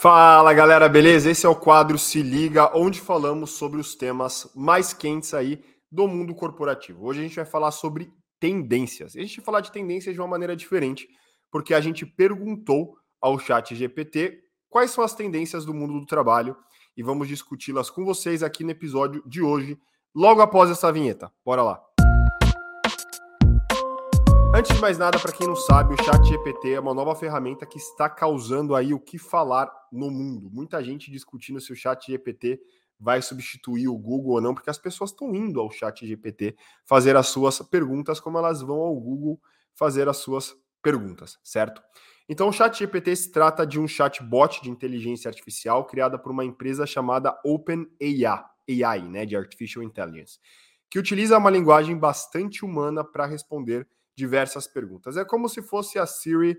Fala galera, beleza? Esse é o quadro Se Liga, onde falamos sobre os temas mais quentes aí do mundo corporativo. Hoje a gente vai falar sobre tendências. A gente vai falar de tendências de uma maneira diferente, porque a gente perguntou ao chat GPT quais são as tendências do mundo do trabalho e vamos discuti-las com vocês aqui no episódio de hoje, logo após essa vinheta. Bora lá! Antes de mais nada, para quem não sabe, o Chat GPT é uma nova ferramenta que está causando aí o que falar no mundo. Muita gente discutindo se o Chat GPT vai substituir o Google ou não, porque as pessoas estão indo ao Chat GPT fazer as suas perguntas como elas vão ao Google fazer as suas perguntas, certo? Então, o Chat GPT se trata de um chatbot de inteligência artificial criada por uma empresa chamada OpenAI, AI, né, de Artificial Intelligence, que utiliza uma linguagem bastante humana para responder diversas perguntas. É como se fosse a Siri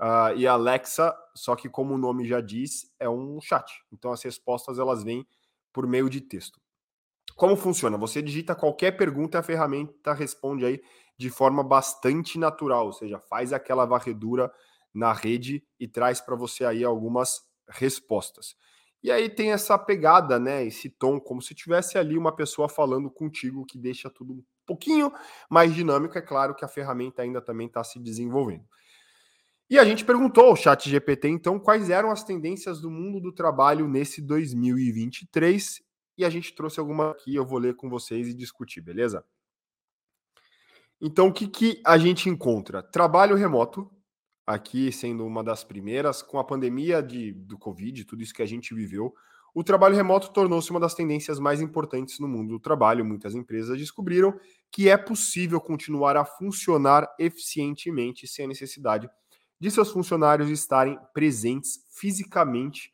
uh, e a Alexa, só que como o nome já diz, é um chat. Então as respostas elas vêm por meio de texto. Como funciona? Você digita qualquer pergunta e a ferramenta responde aí de forma bastante natural, ou seja, faz aquela varredura na rede e traz para você aí algumas respostas. E aí tem essa pegada, né, esse tom como se tivesse ali uma pessoa falando contigo que deixa tudo pouquinho mais dinâmico. É claro que a ferramenta ainda também está se desenvolvendo. E a gente perguntou ao Chat GPT, então, quais eram as tendências do mundo do trabalho nesse 2023. E a gente trouxe alguma aqui, eu vou ler com vocês e discutir, beleza? Então, o que, que a gente encontra? Trabalho remoto, aqui sendo uma das primeiras, com a pandemia de, do Covid, tudo isso que a gente viveu, o trabalho remoto tornou-se uma das tendências mais importantes no mundo do trabalho. Muitas empresas descobriram que é possível continuar a funcionar eficientemente sem a necessidade de seus funcionários estarem presentes fisicamente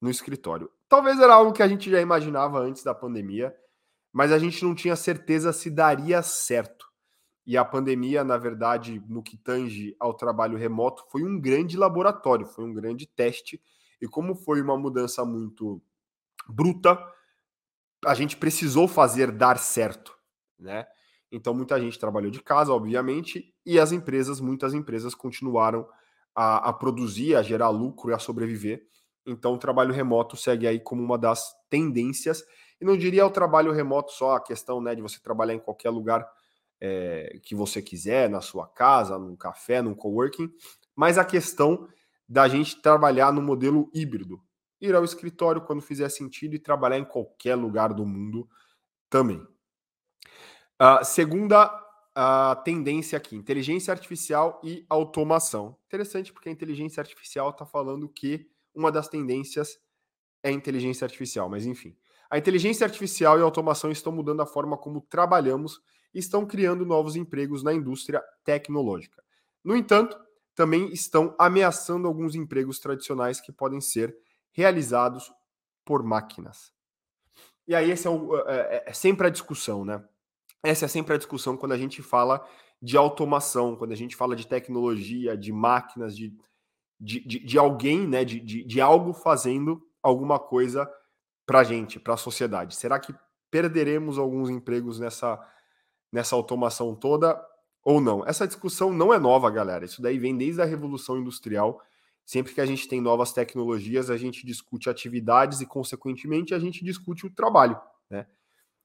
no escritório. Talvez era algo que a gente já imaginava antes da pandemia, mas a gente não tinha certeza se daria certo. E a pandemia, na verdade, no que tange ao trabalho remoto, foi um grande laboratório, foi um grande teste e como foi uma mudança muito bruta, a gente precisou fazer dar certo, né? Então muita gente trabalhou de casa, obviamente, e as empresas, muitas empresas continuaram a, a produzir, a gerar lucro e a sobreviver. Então o trabalho remoto segue aí como uma das tendências. E não diria o trabalho remoto só a questão né, de você trabalhar em qualquer lugar é, que você quiser, na sua casa, num café, num coworking, mas a questão da gente trabalhar no modelo híbrido. Ir ao escritório quando fizer sentido e trabalhar em qualquer lugar do mundo também. Uh, segunda uh, tendência aqui: inteligência artificial e automação. Interessante porque a inteligência artificial está falando que uma das tendências é a inteligência artificial, mas enfim. A inteligência artificial e a automação estão mudando a forma como trabalhamos e estão criando novos empregos na indústria tecnológica. No entanto, também estão ameaçando alguns empregos tradicionais que podem ser realizados por máquinas. E aí, esse é, o, é, é, é sempre a discussão, né? Essa é sempre a discussão quando a gente fala de automação, quando a gente fala de tecnologia, de máquinas, de, de, de, de alguém, né? De, de, de algo fazendo alguma coisa para a gente, para a sociedade. Será que perderemos alguns empregos nessa, nessa automação toda? Ou não. Essa discussão não é nova, galera. Isso daí vem desde a Revolução Industrial. Sempre que a gente tem novas tecnologias, a gente discute atividades e, consequentemente, a gente discute o trabalho. Né?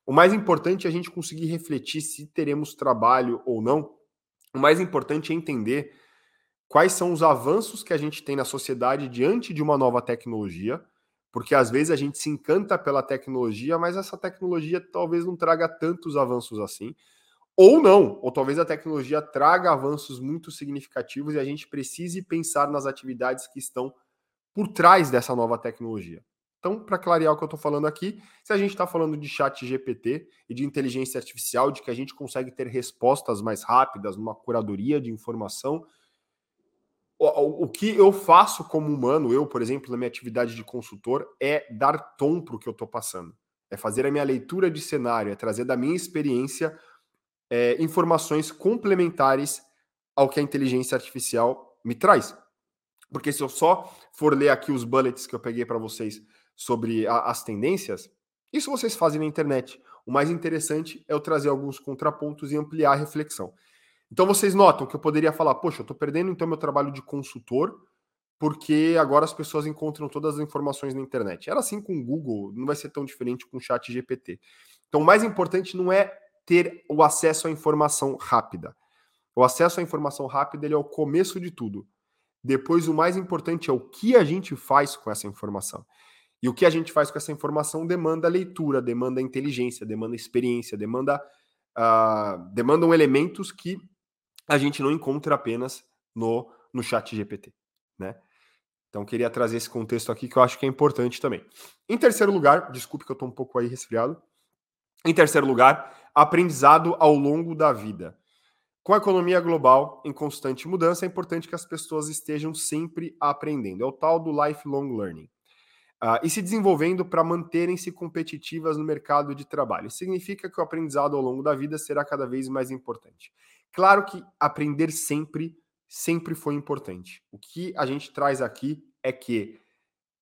O mais importante é a gente conseguir refletir se teremos trabalho ou não. O mais importante é entender quais são os avanços que a gente tem na sociedade diante de uma nova tecnologia, porque às vezes a gente se encanta pela tecnologia, mas essa tecnologia talvez não traga tantos avanços assim. Ou não, ou talvez a tecnologia traga avanços muito significativos e a gente precise pensar nas atividades que estão por trás dessa nova tecnologia. Então, para clarear o que eu estou falando aqui, se a gente está falando de chat GPT e de inteligência artificial, de que a gente consegue ter respostas mais rápidas, numa curadoria de informação, o, que eu faço como humano, eu, por exemplo, na minha atividade de consultor, é dar tom para o que eu estou passando. É fazer a minha leitura de cenário, é trazer da minha experiência é, informações complementares ao que a inteligência artificial me traz. Porque se eu só for ler aqui os bullets que eu peguei para vocês sobre a, as tendências, isso vocês fazem na internet. O mais interessante é eu trazer alguns contrapontos e ampliar a reflexão. Então vocês notam que eu poderia falar, poxa, eu estou perdendo então meu trabalho de consultor porque agora as pessoas encontram todas as informações na internet. Era assim com o Google, não vai ser tão diferente com o Chat GPT. Então, o mais importante não é ter o acesso à informação rápida. O acesso à informação rápida ele é o começo de tudo. Depois, o mais importante é o que a gente faz com essa informação. E o que a gente faz com essa informação demanda leitura, demanda inteligência, demanda experiência, demanda uh, demandam elementos que a gente não encontra apenas no, no chat GPT, né? Então, queria trazer esse contexto aqui que eu acho que é importante também. Em terceiro lugar, desculpe que eu estou um pouco aí resfriado. Em terceiro lugar, aprendizado ao longo da vida. Com a economia global em constante mudança, é importante que as pessoas estejam sempre aprendendo. É o tal do lifelong learning. Uh, e se desenvolvendo para manterem-se competitivas no mercado de trabalho. Significa que o aprendizado ao longo da vida será cada vez mais importante. Claro que aprender sempre, sempre foi importante. O que a gente traz aqui é que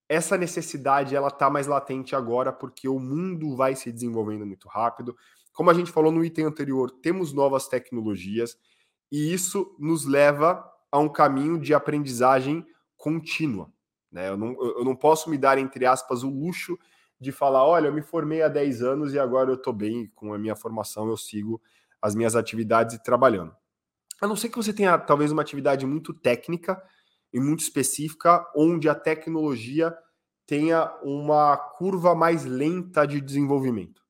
essa necessidade ela está mais latente agora porque o mundo vai se desenvolvendo muito rápido. Como a gente falou no item anterior, temos novas tecnologias e isso nos leva a um caminho de aprendizagem contínua. Né? Eu, não, eu não posso me dar, entre aspas, o luxo de falar: olha, eu me formei há 10 anos e agora eu estou bem com a minha formação, eu sigo as minhas atividades e trabalhando. A não ser que você tenha talvez uma atividade muito técnica e muito específica, onde a tecnologia tenha uma curva mais lenta de desenvolvimento.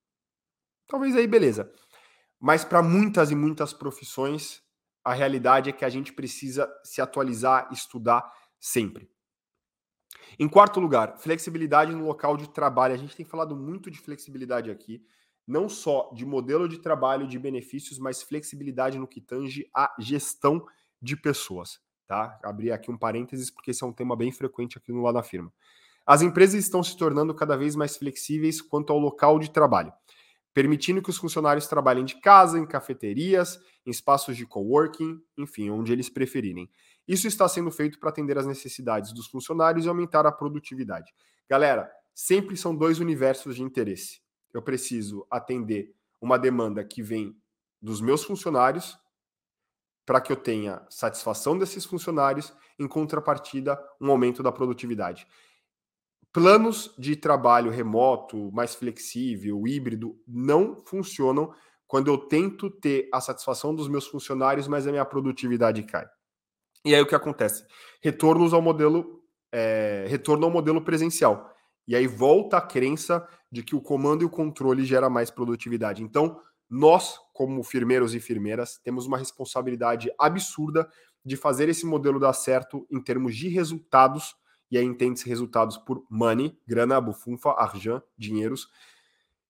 Talvez aí, beleza. Mas para muitas e muitas profissões, a realidade é que a gente precisa se atualizar, estudar sempre. Em quarto lugar, flexibilidade no local de trabalho. A gente tem falado muito de flexibilidade aqui, não só de modelo de trabalho, de benefícios, mas flexibilidade no que tange a gestão de pessoas. Tá? Abrir aqui um parênteses, porque esse é um tema bem frequente aqui no lado da firma. As empresas estão se tornando cada vez mais flexíveis quanto ao local de trabalho, permitindo que os funcionários trabalhem de casa, em cafeterias, em espaços de coworking, enfim, onde eles preferirem. Isso está sendo feito para atender às necessidades dos funcionários e aumentar a produtividade. Galera, sempre são dois universos de interesse. Eu preciso atender uma demanda que vem dos meus funcionários para que eu tenha satisfação desses funcionários, em contrapartida, um aumento da produtividade. Planos de trabalho remoto, mais flexível, híbrido, não funcionam quando eu tento ter a satisfação dos meus funcionários, mas a minha produtividade cai. E aí o que acontece? Retornos ao modelo, é, retorno ao modelo presencial. E aí volta a crença de que o comando e o controle gera mais produtividade. Então, nós, como firmeiros e firmeiras, temos uma responsabilidade absurda de fazer esse modelo dar certo em termos de resultados, e aí entende-se resultados por money, grana, bufunfa, argent, dinheiros,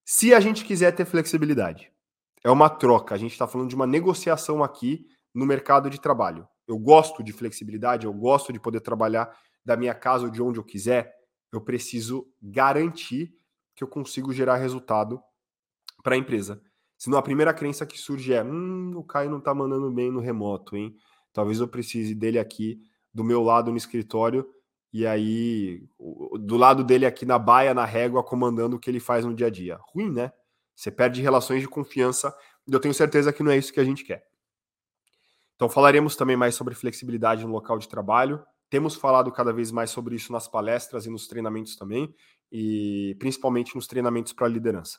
se a gente quiser ter flexibilidade. É uma troca, a gente está falando de uma negociação aqui no mercado de trabalho eu gosto de flexibilidade, eu gosto de poder trabalhar da minha casa ou de onde eu quiser, eu preciso garantir que eu consigo gerar resultado para a empresa. Senão a primeira crença que surge é: hum, o Caio não está mandando bem no remoto, hein? Talvez eu precise dele aqui do meu lado no escritório e aí do lado dele aqui na baia, na régua, comandando o que ele faz no dia a dia. Ruim, né? Você perde relações de confiança e eu tenho certeza que não é isso que a gente quer. Então, falaremos também mais sobre flexibilidade no local de trabalho. Temos falado cada vez mais sobre isso nas palestras e nos treinamentos também, e principalmente nos treinamentos para liderança.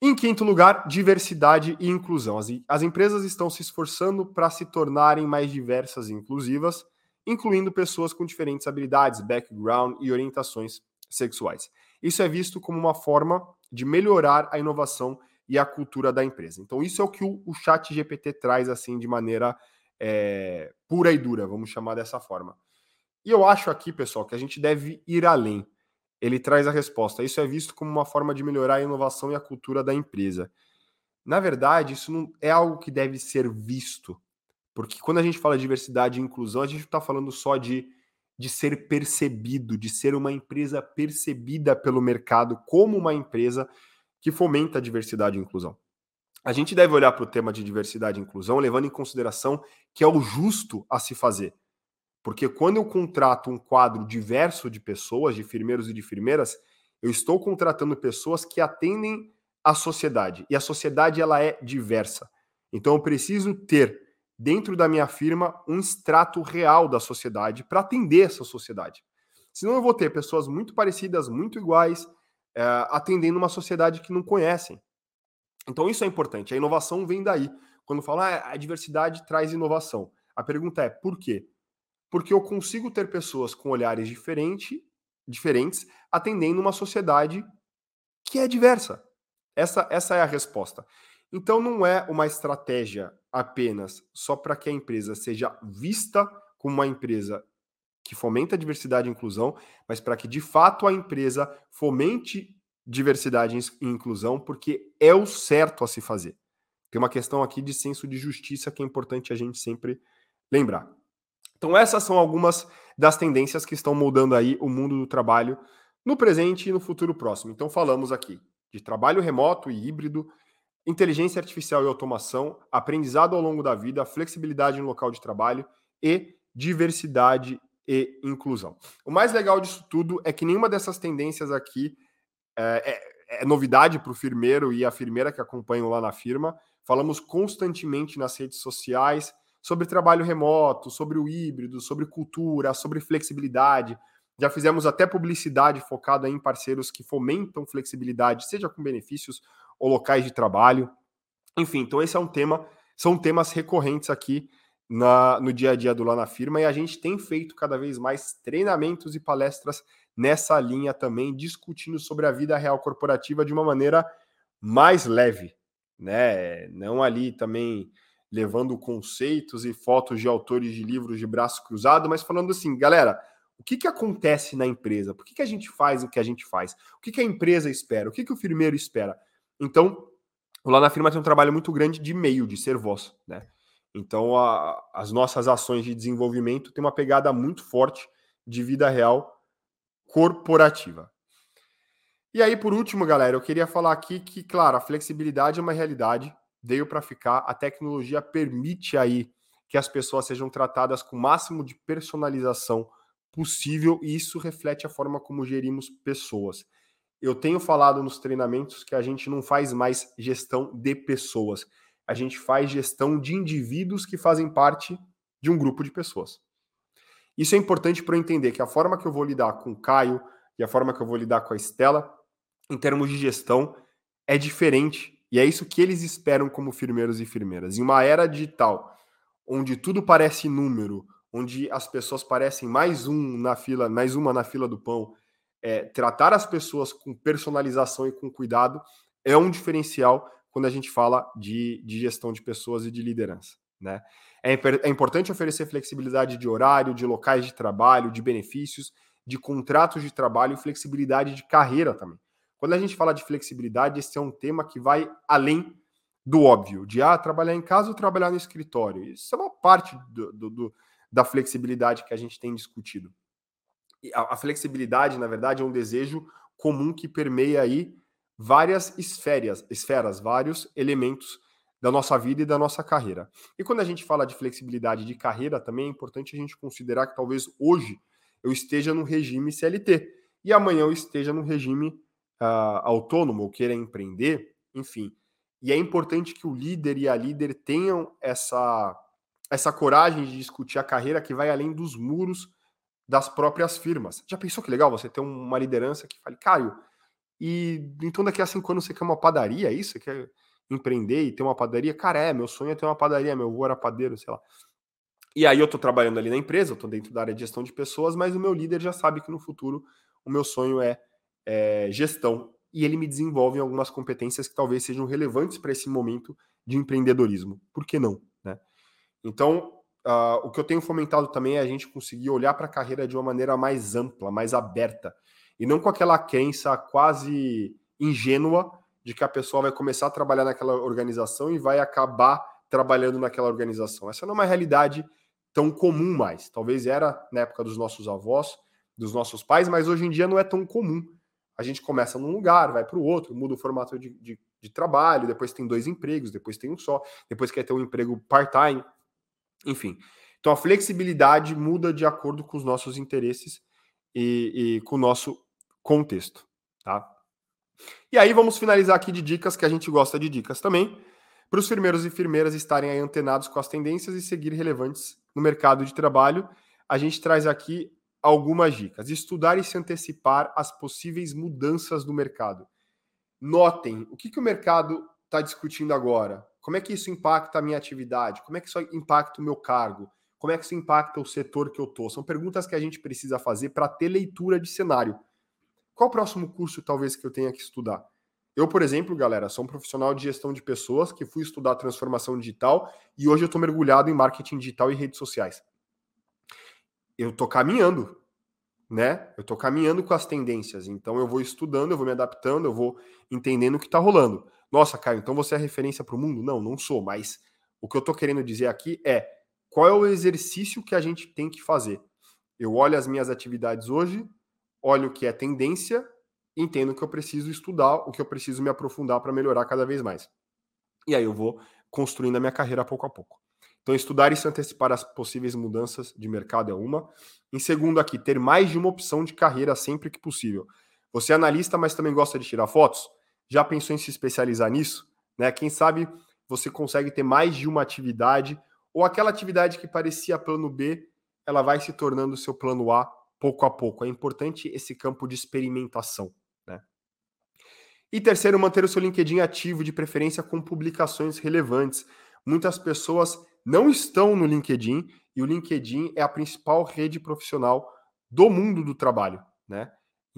Em quinto lugar, diversidade e inclusão. As, as empresas estão se esforçando para se tornarem mais diversas e inclusivas, incluindo pessoas com diferentes habilidades, background e orientações sexuais. Isso é visto como uma forma de melhorar a inovação e a cultura da empresa. Então, isso é o que o, o chat GPT traz assim de maneira é, pura e dura, vamos chamar dessa forma. E eu acho aqui, pessoal, que a gente deve ir além. Ele traz a resposta. Isso é visto como uma forma de melhorar a inovação e a cultura da empresa. Na verdade, isso não é algo que deve ser visto. Porque quando a gente fala de diversidade e inclusão, a gente está falando só de, de ser percebido, de ser uma empresa percebida pelo mercado como uma empresa que fomenta a diversidade e inclusão. A gente deve olhar para o tema de diversidade e inclusão levando em consideração que é o justo a se fazer. Porque quando eu contrato um quadro diverso de pessoas, de firmeiros e de firmeiras, eu estou contratando pessoas que atendem à sociedade. E a sociedade ela é diversa. Então eu preciso ter dentro da minha firma um extrato real da sociedade para atender essa sociedade. Senão eu vou ter pessoas muito parecidas, muito iguais, é, atendendo uma sociedade que não conhecem. Então isso é importante. A inovação vem daí. Quando fala ah, a diversidade traz inovação. A pergunta é por quê? Porque eu consigo ter pessoas com olhares diferente, diferentes atendendo uma sociedade que é diversa. Essa, essa é a resposta. Então não é uma estratégia apenas só para que a empresa seja vista como uma empresa que fomenta diversidade e inclusão, mas para que de fato a empresa fomente diversidade e inclusão, porque é o certo a se fazer. Tem uma questão aqui de senso de justiça que é importante a gente sempre lembrar. Então, essas são algumas das tendências que estão moldando aí o mundo do trabalho no presente e no futuro próximo. Então, falamos aqui de trabalho remoto e híbrido, inteligência artificial e automação, aprendizado ao longo da vida, flexibilidade no local de trabalho e diversidade e inclusão. O mais legal disso tudo é que nenhuma dessas tendências aqui é, é, é novidade para o firmeiro e a firmeira que acompanham lá na firma. Falamos constantemente nas redes sociais sobre trabalho remoto, sobre o híbrido, sobre cultura, sobre flexibilidade. Já fizemos até publicidade focada em parceiros que fomentam flexibilidade, seja com benefícios ou locais de trabalho. Enfim, então esse é um tema, são temas recorrentes aqui na, no dia a dia do Lá na Firma e a gente tem feito cada vez mais treinamentos e palestras nessa linha também, discutindo sobre a vida real corporativa de uma maneira mais leve, né? Não ali também levando conceitos e fotos de autores de livros de braço cruzado, mas falando assim, galera, o que, que acontece na empresa? Por que, que a gente faz o que a gente faz? O que, que a empresa espera? O que, que o firmeiro espera? Então, lá na firma tem um trabalho muito grande de meio, de ser voz, né? Então, a, as nossas ações de desenvolvimento têm uma pegada muito forte de vida real corporativa. E aí, por último, galera, eu queria falar aqui que, claro, a flexibilidade é uma realidade, veio para ficar. A tecnologia permite aí que as pessoas sejam tratadas com o máximo de personalização possível e isso reflete a forma como gerimos pessoas. Eu tenho falado nos treinamentos que a gente não faz mais gestão de pessoas, a gente faz gestão de indivíduos que fazem parte de um grupo de pessoas. Isso é importante para eu entender que a forma que eu vou lidar com o Caio e a forma que eu vou lidar com a Estela, em termos de gestão, é diferente e é isso que eles esperam como firmeiros e firmeiras. Em uma era digital, onde tudo parece número, onde as pessoas parecem mais um na fila, mais uma na fila do pão, é, tratar as pessoas com personalização e com cuidado é um diferencial quando a gente fala de, de gestão de pessoas e de liderança. Né? É, é importante oferecer flexibilidade de horário, de locais de trabalho, de benefícios, de contratos de trabalho e flexibilidade de carreira também. Quando a gente fala de flexibilidade, esse é um tema que vai além do óbvio, de ah, trabalhar em casa ou trabalhar no escritório. Isso é uma parte do, do, do, da flexibilidade que a gente tem discutido. A, a, flexibilidade, na verdade, é um desejo comum que permeia aí várias esferas, esferas, vários elementos da nossa vida e da nossa carreira. E quando a gente fala de flexibilidade de carreira, também é importante a gente considerar que talvez hoje eu esteja no regime CLT e amanhã eu esteja no regime uh, autônomo ou queira empreender, enfim. E é importante que o líder e a líder tenham essa, essa coragem de discutir a carreira que vai além dos muros das próprias firmas. Já pensou que legal você ter uma liderança que fale, Caio, e então daqui a cinco anos você quer uma padaria, é isso? Você quer empreender e ter uma padaria? Cara, é, meu sonho é ter uma padaria, meu avô era padeiro, sei lá. E aí eu tô trabalhando ali na empresa, eu tô dentro da área de gestão de pessoas, mas o meu líder já sabe que no futuro o meu sonho é é, gestão e ele me desenvolve algumas competências que talvez sejam relevantes para esse momento de empreendedorismo. Por que não? Então, uh, o que eu tenho fomentado também é a gente conseguir olhar para a carreira de uma maneira mais ampla, mais aberta, e não com aquela crença quase ingênua de que a pessoa vai começar a trabalhar naquela organização e vai acabar trabalhando naquela organização. Essa não é uma realidade tão comum mais. Talvez era na época dos nossos avós, dos nossos pais, mas hoje em dia não é tão comum a gente começa num lugar, vai para o outro, muda o formato de, de, de, trabalho, depois tem dois empregos, depois tem um só, depois quer ter um emprego part-time, enfim. Então a flexibilidade muda de acordo com os nossos interesses e, e com o nosso contexto, tá? E aí vamos finalizar aqui de dicas, que a gente gosta de dicas também. para os firmeiros e firmeiras estarem antenados com as tendências e seguir relevantes no mercado de trabalho, a gente traz aqui algumas dicas. Estudar e se antecipar às possíveis mudanças do mercado. Notem o que, que o mercado está discutindo agora. Como é que isso impacta a minha atividade? Como é que isso impacta o meu cargo? Como é que isso impacta o setor que eu estou? São perguntas que a gente precisa fazer para ter leitura de cenário. Qual o próximo curso, talvez, que eu tenha que estudar? Eu, por exemplo, galera, sou um profissional de gestão de pessoas que fui estudar transformação digital e hoje eu estou mergulhado em marketing digital e redes sociais. Eu estou caminhando, né? Eu estou caminhando com as tendências, então eu vou estudando, eu vou me adaptando, eu vou entendendo o que está rolando. Nossa, Caio, então você é referência para o mundo? Não, não sou, mas o que eu estou querendo dizer aqui é qual é o exercício que a gente tem que fazer. Eu olho as minhas atividades hoje, olho o que é tendência entendo que eu preciso estudar, o que eu preciso me aprofundar para melhorar cada vez mais. E aí eu vou construindo a minha carreira pouco a pouco. Então, estudar e se antecipar as possíveis mudanças de mercado é uma. Em segundo, aqui, ter mais de uma opção de carreira sempre que possível. Você é analista, mas também gosta de tirar fotos? Já pensou em se especializar nisso? Né? Quem sabe você consegue ter mais de uma atividade, ou aquela atividade que parecia plano B, ela vai se tornando seu plano A pouco a pouco. É importante esse campo de experimentação. Né? E terceiro, manter o seu LinkedIn ativo, de preferência com publicações relevantes. Muitas pessoas não estão no LinkedIn e o LinkedIn é a principal rede profissional do mundo do trabalho, né?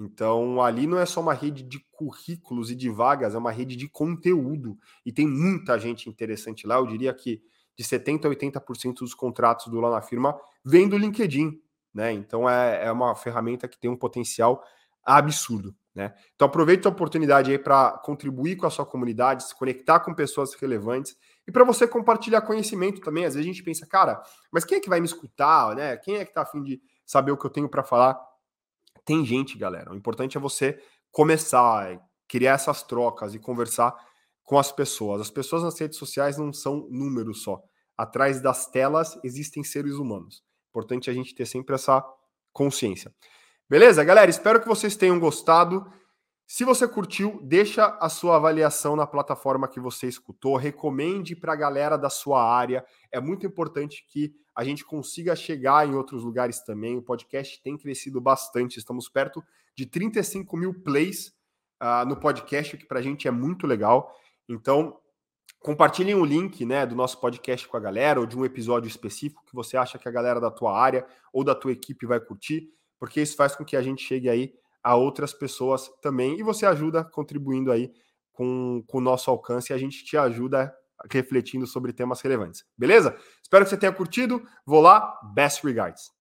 Então, ali não é só uma rede de currículos e de vagas, é uma rede de conteúdo. E tem muita gente interessante lá. Eu diria que de 70% a 80% dos contratos do lá na firma vem do LinkedIn. Né? Então, é, é uma ferramenta que tem um potencial absurdo. Né? Então aproveite a oportunidade aí para contribuir com a sua comunidade, se conectar com pessoas relevantes e para você compartilhar conhecimento também. Às vezes a gente pensa, cara, mas quem é que vai me escutar, né? Quem é que está afim de saber o que eu tenho para falar? Tem gente, galera. O importante é você começar, é criar essas trocas e conversar com as pessoas. As pessoas nas redes sociais não são números só. Atrás das telas existem seres humanos. Importante a gente ter sempre essa consciência. Beleza, galera? Espero que vocês tenham gostado. Se você curtiu, deixa a sua avaliação na plataforma que você escutou, recomende para a galera da sua área. É muito importante que a gente consiga chegar em outros lugares também. O podcast tem crescido bastante, estamos perto de 35 mil plays uh, no podcast, o que para a gente é muito legal. Então, compartilhem o link né, do nosso podcast com a galera, ou de um episódio específico que você acha que a galera da tua área ou da tua equipe vai curtir porque isso faz com que a gente chegue aí a outras pessoas também e você ajuda contribuindo aí com, com o nosso alcance e a gente te ajuda refletindo sobre temas relevantes. Beleza? Espero que você tenha curtido. Vou lá. Best regards.